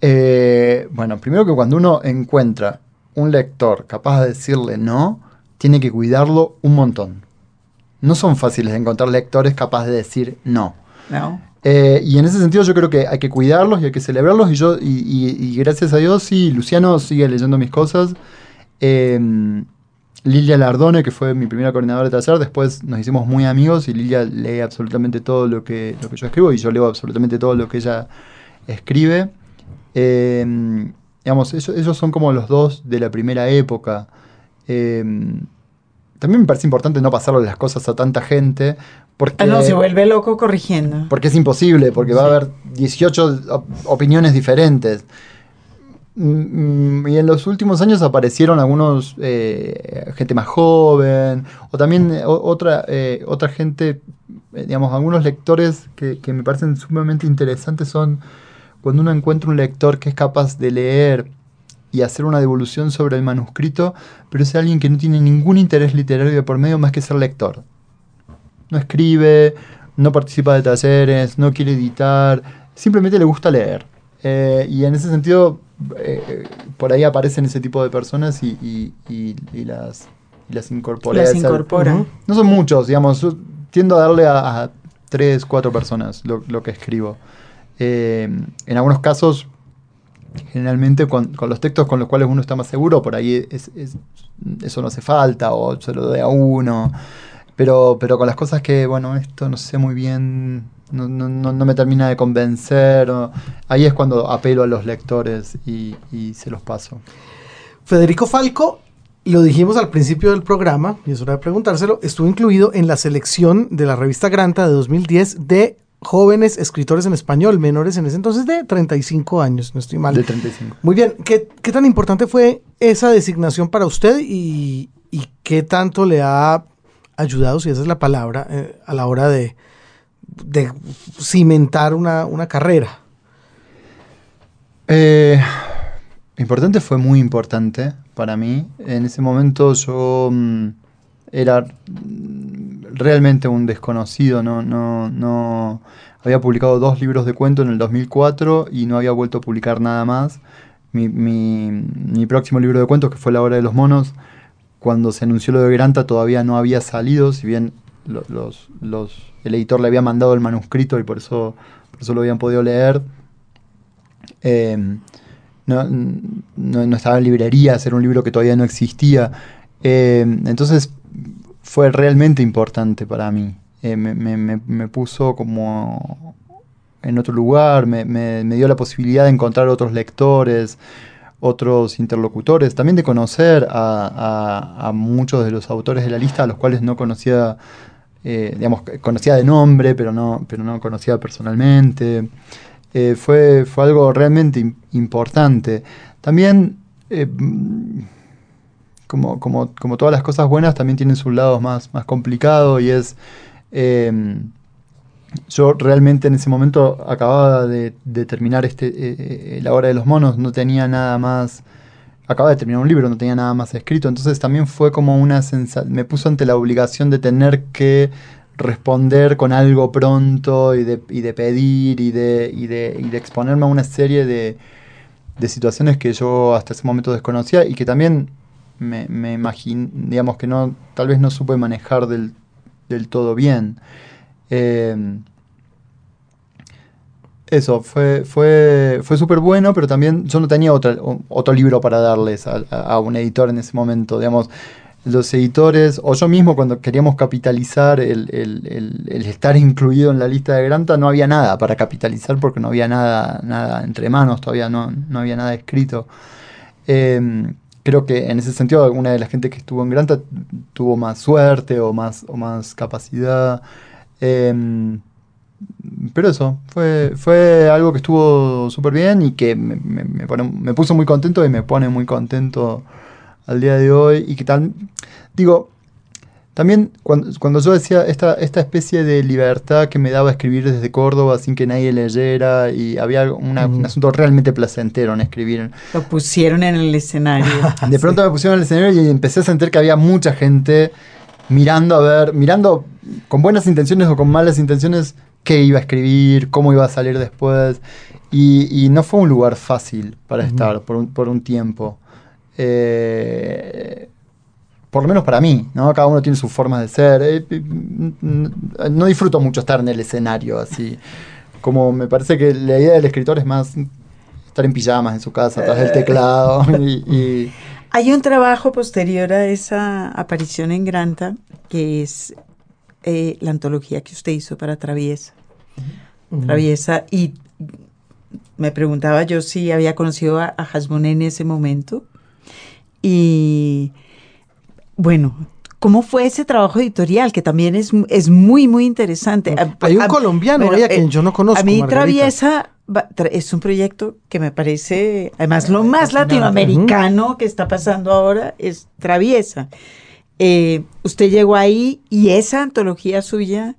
Eh, bueno, primero que cuando uno encuentra un lector capaz de decirle no, tiene que cuidarlo un montón. No son fáciles de encontrar lectores capaces de decir no. No. Eh, y en ese sentido yo creo que hay que cuidarlos y hay que celebrarlos. Y yo, y, gracias a Dios, sí, Luciano sigue leyendo mis cosas. Eh, Lilia Lardone, que fue mi primera coordinadora de taller, después nos hicimos muy amigos y Lilia lee absolutamente todo lo que, lo que yo escribo y yo leo absolutamente todo lo que ella escribe. Eh, digamos, ellos, son como los dos de la primera época. Eh, también me parece importante no pasarle las cosas a tanta gente. Porque, Ah, no, se vuelve loco corrigiendo. porque es imposible, porque va a haber 18 op- opiniones diferentes. Mm, mm, Y en los últimos años aparecieron algunos, eh, gente más joven, o también eh, otra, eh, otra gente, digamos, algunos lectores que, que me parecen sumamente interesantes son cuando uno encuentra un lector que es capaz de leer y hacer una devolución sobre el manuscrito, pero es alguien que no tiene ningún interés literario de por medio más que ser lector. No escribe, no participa de talleres, no quiere editar, simplemente le gusta leer. Eh, y en ese sentido, eh, por ahí aparecen ese tipo de personas y, y, y, y las, las incorpora. Las incorpora. No son muchos, digamos, yo tiendo a darle a, a tres, cuatro personas lo, lo que escribo. Eh, en algunos casos, generalmente con, con, los textos con los cuales uno está más seguro, por ahí es, es, eso no hace falta o se lo doy a uno. Pero, pero con las cosas que, bueno, esto no sé muy bien, no, no, no me termina de convencer, o, ahí es cuando apelo a los lectores y, y se los paso. Federico Falco lo dijimos al principio del programa, y es hora de preguntárselo, estuvo incluido en la selección de la revista Granta de 2010 de jóvenes escritores en español, menores en ese entonces de 35 años, no estoy mal. De 35. Muy bien, ¿qué, qué tan importante fue esa designación para usted y, y, qué tanto le ha ayudado, si esa es la palabra, eh, a la hora de, cimentar una, una carrera? Eh, importante fue muy importante para mí. En ese momento yo mmm, era realmente un desconocido, no, no, no había publicado dos libros de cuento en el 2004 y no había vuelto a publicar nada más. Mi, mi, mi próximo libro de cuentos, que fue La Hora de los Monos, cuando se anunció lo de Granta todavía no había salido, si bien los, los, los, el editor le había mandado el manuscrito y por eso, por eso lo habían podido leer. Eh, no, no, no, estaba en librerías, era un libro que todavía no existía. Eh, entonces fue realmente importante para mí. Eh, me, me, me, puso como en otro lugar, me, me, dio la posibilidad de encontrar otros lectores, otros interlocutores, también de conocer a, muchos de los autores de la lista, a los cuales no conocía, eh, digamos, conocía de nombre, pero no, pero no conocía personalmente. Eh, fue, fue algo realmente importante. También, eh, como, como, como, todas las cosas buenas, también tienen sus lados más, más complicados y es... Eh, yo realmente en ese momento acababa de, terminar este, La Hora de los Monos, no tenía nada más... Acababa de terminar un libro, no tenía nada más escrito, entonces también fue como una sensación... Me puso ante la obligación de tener que responder con algo pronto y de, y de pedir y de, y, de, y de, exponerme a una serie de, de, situaciones que yo hasta ese momento desconocía y que también me, me imagino, digamos que no, tal vez no supe manejar del, del todo bien. Eh, eso, fue, fue, fue súper bueno, pero también yo no tenía otra, otro libro para darles a, un editor en ese momento, digamos los editores, o yo mismo cuando queríamos capitalizar el, estar incluido en la lista de Granta, no había nada para capitalizar porque no había nada, nada entre manos, todavía no, no había nada escrito. Eh, creo que en ese sentido alguna de la gente que estuvo en Granta tuvo más suerte o más, o más capacidad. Eh, pero eso, fue, fue algo que estuvo súper bien y que me, me, me, pone, me puso muy contento y me pone muy contento al día de hoy y que tal, digo, también cuando, cuando, yo decía esta, esta especie de libertad que me daba escribir desde Córdoba sin que nadie leyera y había una, mm. un asunto realmente placentero en escribir. Lo pusieron en el escenario. De pronto sí. me pusieron en el escenario y empecé a sentir que había mucha gente mirando a ver, mirando con buenas intenciones o con malas intenciones qué iba a escribir, cómo iba a salir después. Y, y no fue un lugar fácil para mm. estar por un, por un tiempo. Eh, por lo menos para mí, ¿no? Cada uno tiene sus formas de ser. Eh, no disfruto mucho estar en el escenario así. Como me parece que la idea del escritor es más estar en pijamas en su casa, atrás del teclado. y, y... Hay un trabajo posterior a esa aparición en Granta, que es eh, la antología que usted hizo para Traviesa. Uh -huh. Traviesa, y me preguntaba yo si había conocido a, a Hasbun en ese momento. Y bueno, ¿cómo fue ese trabajo editorial? Que también es, es muy, muy interesante. Hay un a, colombiano bueno, a quien yo no conozco. A mí Traviesa es un proyecto que me parece, además, lo más latinoamericano que está pasando ahora es Traviesa. Eh, usted llegó ahí y esa antología suya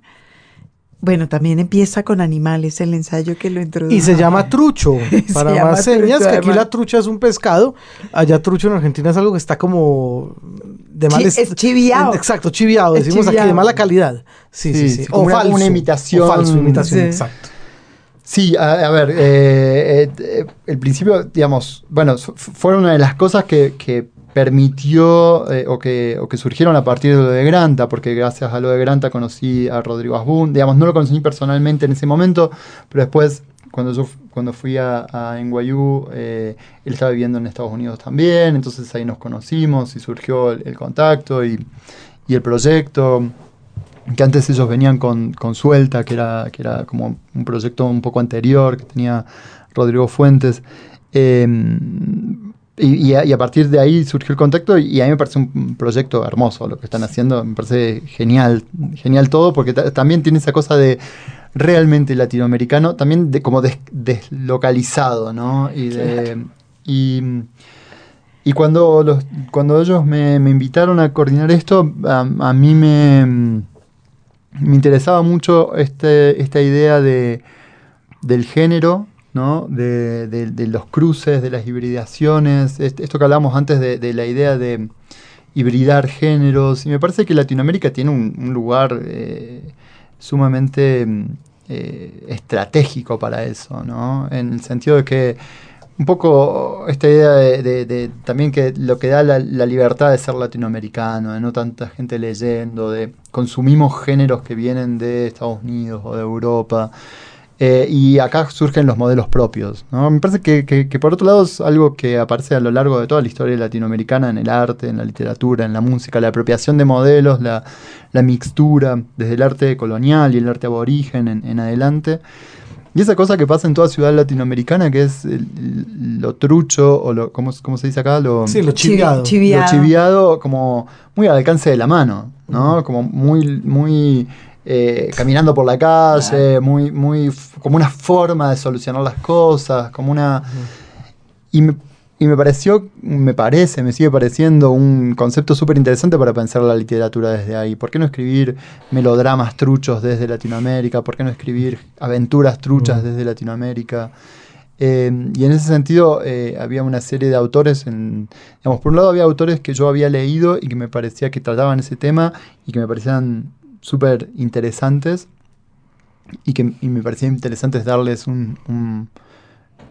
Bueno, también empieza con animales el ensayo que lo introduce. Y se llama trucho, para llama más señas, trucho, que aquí además. la trucha es un pescado, allá trucho en Argentina es algo que está como de mal est- es chiviao. Exacto, chiviado, decimos aquí de chiviao. mala calidad. Sí, sí, Sí, sí. sí, como una- una imitación. O falso, imitación, Sí. exacto. Sí, a, ver, eh, eh, eh, el principio, digamos, bueno, fu- fue una de las cosas que, permitió eh, o, que, surgieron a partir de lo de Granta, porque gracias a lo de Granta conocí a Rodrigo Asbun, digamos, no lo conocí personalmente en ese momento, pero después, cuando yo cuando fui a, a NYU, él estaba viviendo en Estados Unidos también, entonces ahí nos conocimos y surgió el, contacto y el proyecto que antes ellos venían con, con Suelta, que era, que era como un proyecto un poco anterior, que tenía Rodrigo Fuentes. Eh, y, y a, y a partir de ahí surgió el contacto y a mí me parece un proyecto hermoso lo que están haciendo, me parece genial, genial todo, porque ta- también tiene esa cosa de realmente latinoamericano, también de, como des- deslocalizado, ¿no? Y, de, y, y cuando, los, cuando ellos me, me invitaron a coordinar esto, a, a mí me, me interesaba mucho este, esta idea de, del género, ¿no? de, los cruces, de las hibridaciones, est- esto que hablábamos antes de, la idea de hibridar géneros. Y me parece que Latinoamérica tiene un, un lugar eh, sumamente mm, eh, estratégico para eso, ¿no? En el sentido de que un poco esta idea de, también que lo que da la, libertad de ser latinoamericano, de no tanta gente leyendo, de consumimos géneros que vienen de Estados Unidos o de Europa. eh, y acá surgen los modelos propios. ¿no? Me parece que, que- por otro lado es algo que aparece a lo largo de toda la historia latinoamericana, en el arte, en la literatura, en la música, la apropiación de modelos, la, la mixtura, desde el arte colonial y el arte aborigen en, en adelante. Y esa cosa que pasa en toda ciudad latinoamericana, que es el- el- lo trucho, o lo, ¿cómo, cómo se dice acá? Lo, Sí, lo Chivi- chiviado. chivi- lo chiviado como muy al alcance de la mano, ¿no? Como muy, muy eh, caminando por la calle, muy, muy, como una forma de solucionar las cosas, como una... Y me, y me pareció, me parece, me sigue pareciendo un concepto súper interesante para pensar la literatura desde ahí. ¿Por qué no escribir melodramas truchos desde Latinoamérica? ¿Por qué no escribir aventuras truchas Mm. desde Latinoamérica? Eh, y en ese sentido eh, había una serie de autores, en, digamos, por un lado había autores que yo había leído y que me parecía que trataban ese tema y que me parecían súper interesantes y que y me parecía interesantes darles un, un-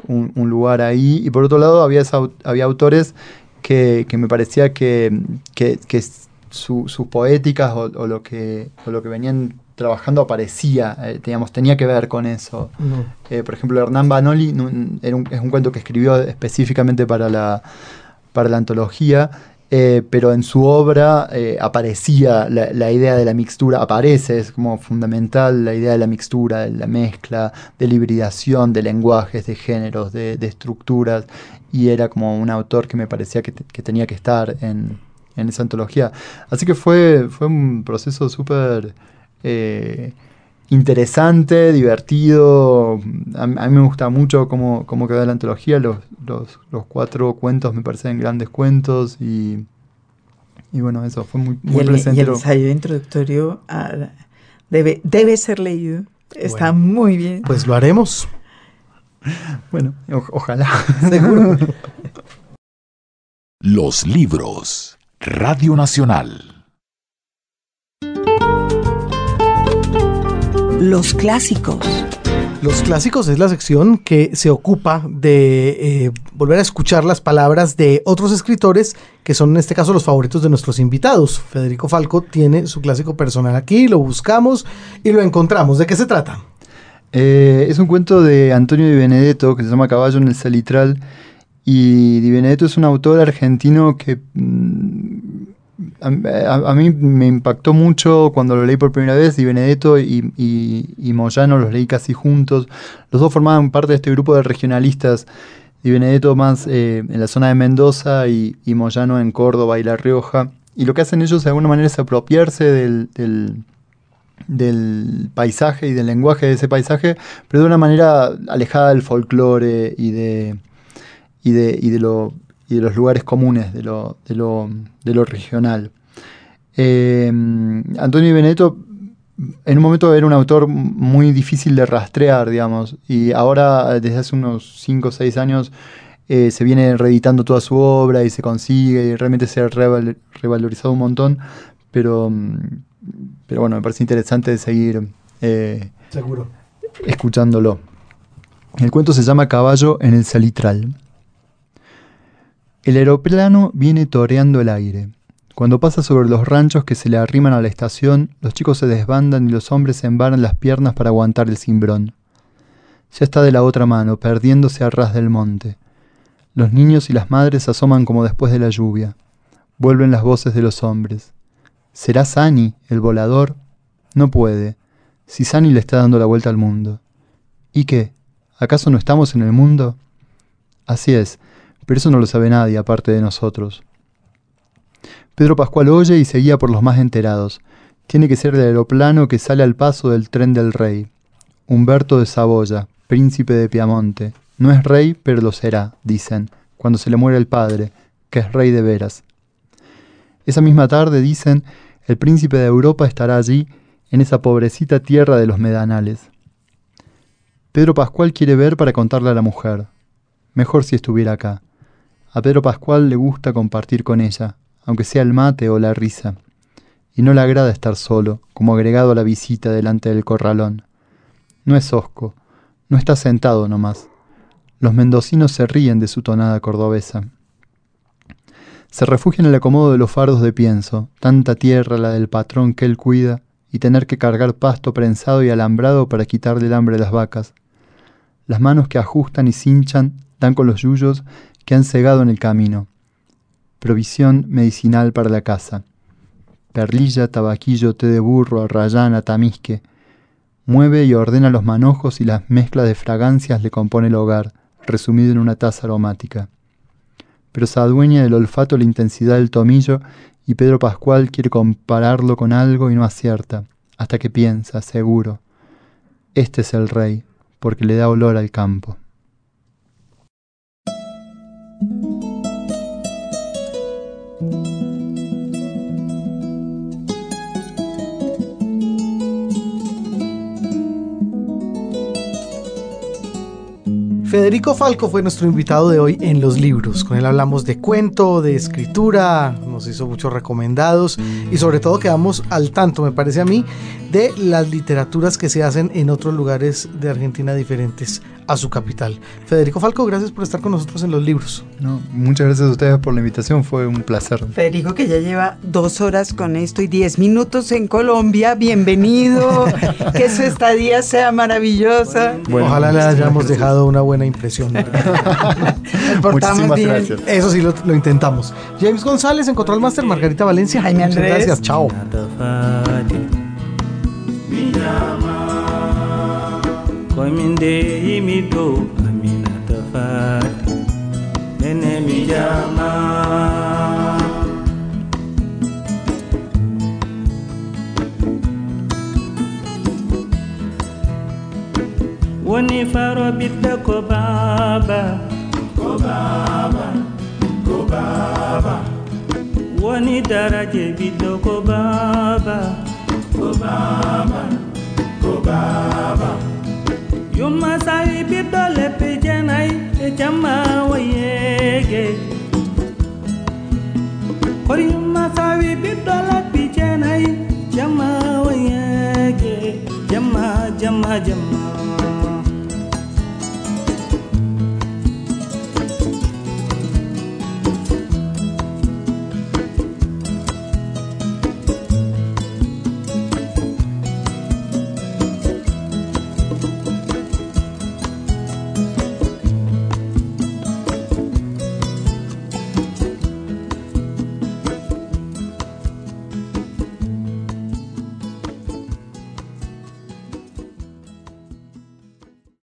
un- un lugar ahí. Y por otro lado había, esa había autores que, que me parecía que, que- que su- sus poéticas o, o lo que, o lo que venían trabajando aparecía, eh, digamos, tenía que ver con eso. Eh, por ejemplo, Hernán Banoli era un- es un cuento que escribió específicamente para la, para la antología, eh, pero en su obra eh, aparecía la, idea de la mixtura, aparece, es como fundamental la idea de la mixtura, de la mezcla, de la hibridación de lenguajes, de géneros, de, estructuras, y era como un autor que me parecía que tenía que estar en, en esa antología. Así que fue, fue un proceso súper... eh, interesante, divertido. A, a mí me gusta mucho cómo, cómo quedó la antología. Los, los, los cuatro cuentos me parecen grandes cuentos y, y bueno, eso fue muy, Y muy el, y el ensayo introductorio ah, debe, debe ser leído. Está muy bien. Pues lo haremos. Bueno, o- ojalá. Seguro. Los libros. Radio Nacional. Los clásicos. Los clásicos es la sección que se ocupa de eh, volver a escuchar las palabras de otros escritores que son en este caso los favoritos de nuestros invitados. Federico Falco tiene su clásico personal aquí, lo buscamos y lo encontramos. ¿De qué se trata? Eh, es un cuento de Antonio Di Benedetto que se llama Caballo en el Salitral. Y Di Benedetto es un autor argentino que mm, a, mí me impactó mucho cuando lo leí por primera vez. Di Benedetto y, y- y Moyano los leí casi juntos. Los dos formaban parte de este grupo de regionalistas. Di Benedetto más eh, en la zona de Mendoza y, y Moyano en Córdoba y La Rioja. Y lo que hacen ellos de alguna manera es apropiarse del- paisaje y del lenguaje de ese paisaje, pero de una manera alejada del folclore y de, y de, y lo, y de los lugares comunes, de lo, de lo regional. Eh, Antonio Benedetto en un momento era un autor muy difícil de rastrear, digamos, y ahora desde hace unos 5 o 6 años eh, se viene reeditando toda su obra y se consigue y realmente se ha revalorizado un montón, pero, mm, pero bueno, me parece interesante seguir eh, Seguro. escuchándolo. El cuento se llama Caballo en el Salitral. El aeroplano viene toreando el aire. Cuando pasa sobre los ranchos que se le arriman a la estación, los chicos se desbandan y los hombres se embaran las piernas para aguantar el cimbrón. Ya está de la otra mano, perdiéndose a ras del monte. Los niños y las madres asoman como después de la lluvia. Vuelven las voces de los hombres. ¿Será Sani, el volador? No puede, si Sani le está dando la vuelta al mundo. ¿Y qué? ¿Acaso no estamos en el mundo? Así es, pero eso no lo sabe nadie aparte de nosotros. Pedro Pascual oye y seguía por los más enterados. Tiene que ser el aeroplano que sale al paso del tren del rey. Humberto de Saboya, príncipe de Piamonte. No es rey, pero lo será, dicen, cuando se le muere el padre, que es rey de veras. Esa misma tarde, dicen, el príncipe de Europa estará allí, en esa pobrecita tierra de los medanales. Pedro Pascual quiere ver para contarle a la mujer. Mejor si estuviera acá. A Pedro Pascual le gusta compartir con ella, aunque sea el mate o la risa, y no le agrada estar solo, como agregado a la visita delante del corralón. No es hosco, no está sentado nomás. Los mendocinos se ríen de su tonada cordobesa. Se refugia en el acomodo de los fardos de pienso, tanta tierra la del patrón que él cuida, y tener que cargar pasto prensado y alambrado para quitarle el hambre a las vacas. Las manos que ajustan y cinchan dan con los yuyos que han cegado en el camino provisión medicinal para la casa. Perlilla, tabaquillo, té de burro, arrayana, tamisque. Mueve y ordena los manojos y las mezclas de fragancias le compone el hogar, resumido en una taza aromática. Pero se adueña del olfato la intensidad del tomillo y Pedro Pascual quiere compararlo con algo y no acierta, hasta que piensa, seguro, este es el rey, porque le da olor al campo. Federico Falco fue nuestro invitado de hoy en Los Libros. Con él hablamos de cuento, de escritura, nos hizo muchos recomendados y sobre todo quedamos al tanto, me parece a mí, de las literaturas que se hacen en otros lugares de Argentina diferentes a su capital. Federico Falco, gracias por estar con nosotros en Los Libros. No, muchas gracias a ustedes por la invitación, fue un placer. Federico, que ya lleva dos horas con esto y diez minutos en Colombia, bienvenido, que su estadía sea maravillosa. Ojalá le hayamos dejado una buena impresión. Muchísimas gracias. Eso sí lo, lo, intentamos. James González en Control Master, Margarita Valencia. Jaime Muchas Andrés. gracias, chao. Woni faro ko Ko Ko woni daraje ɓiɗɗo ko baaba ko baaba ko baaba yumma sawi ɓiɗɗo leppe janayi e jamma woyeege kor yumma sawi ɓiɗɗo leppi janayi jamma woyeege jamma jamma jamma.